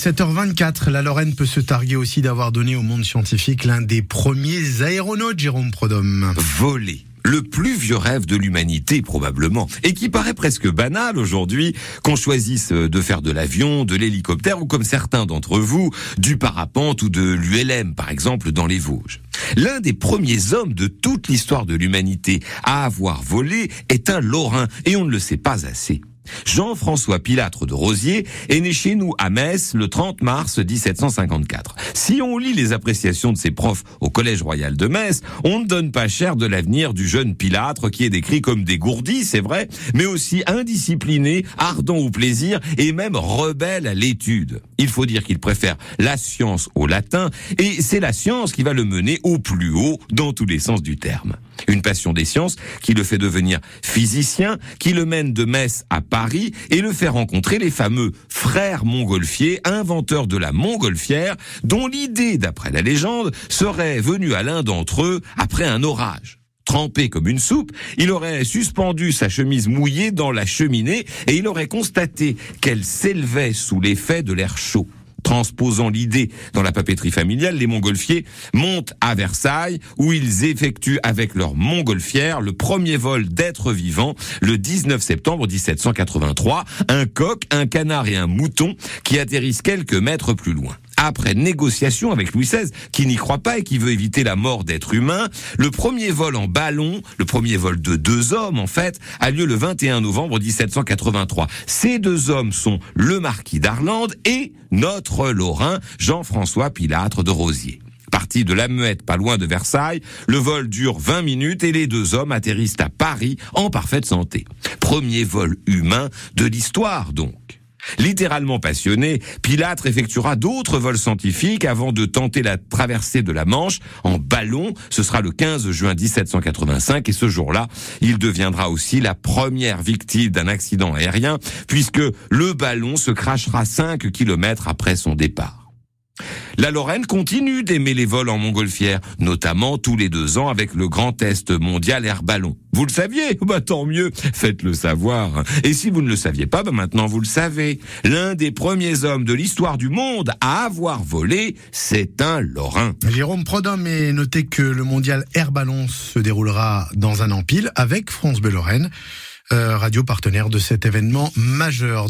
7h24, la Lorraine peut se targuer aussi d'avoir donné au monde scientifique l'un des premiers aéronautes, Jérôme Prodhomme. Voler le plus vieux rêve de l'humanité probablement, et qui paraît presque banal aujourd'hui, qu'on choisisse de faire de l'avion, de l'hélicoptère ou comme certains d'entre vous, du parapente ou de l'ULM par exemple dans les Vosges. L'un des premiers hommes de toute l'histoire de l'humanité à avoir volé est un Lorrain, et on ne le sait pas assez. Jean-François Pilâtre de Rosier est né chez nous à Metz le 30 mars 1754. Si on lit les appréciations de ses profs au Collège royal de Metz, on ne donne pas cher de l'avenir du jeune Pilâtre qui est décrit comme dégourdi, c'est vrai, mais aussi indiscipliné, ardent au plaisir et même rebelle à l'étude. Il faut dire qu'il préfère la science au latin et c'est la science qui va le mener au plus haut dans tous les sens du terme. Une passion des sciences qui le fait devenir physicien, qui le mène de Metz à Paris et le fait rencontrer les fameux frères montgolfiers, inventeurs de la montgolfière, dont l'idée, d'après la légende, serait venue à l'un d'entre eux après un orage. Trempé comme une soupe, il aurait suspendu sa chemise mouillée dans la cheminée et il aurait constaté qu'elle s'élevait sous l'effet de l'air chaud transposant l'idée dans la papeterie familiale, les montgolfiers montent à Versailles où ils effectuent avec leur montgolfière le premier vol d'êtres vivants le 19 septembre 1783, un coq, un canard et un mouton qui atterrissent quelques mètres plus loin après négociation avec Louis XVI, qui n'y croit pas et qui veut éviter la mort d'êtres humains, le premier vol en ballon, le premier vol de deux hommes en fait, a lieu le 21 novembre 1783. Ces deux hommes sont le marquis d'Arlande et notre Lorrain Jean-François Pilâtre de Rosier. Parti de la Muette, pas loin de Versailles, le vol dure 20 minutes et les deux hommes atterrissent à Paris en parfaite santé. Premier vol humain de l'histoire donc. Littéralement passionné, Pilâtre effectuera d'autres vols scientifiques avant de tenter la traversée de la Manche en ballon. Ce sera le 15 juin 1785 et ce jour-là, il deviendra aussi la première victime d'un accident aérien puisque le ballon se crachera 5 kilomètres après son départ. La Lorraine continue d'aimer les vols en montgolfière, notamment tous les deux ans avec le grand test mondial air ballon. Vous le saviez? Bah tant mieux, faites-le savoir. Et si vous ne le saviez pas, bah maintenant vous le savez. L'un des premiers hommes de l'histoire du monde à avoir volé, c'est un Lorrain. Jérôme Prodhomme est noté que le mondial air ballon se déroulera dans un empile avec France Bleu Lorraine, euh, radio partenaire de cet événement majeur.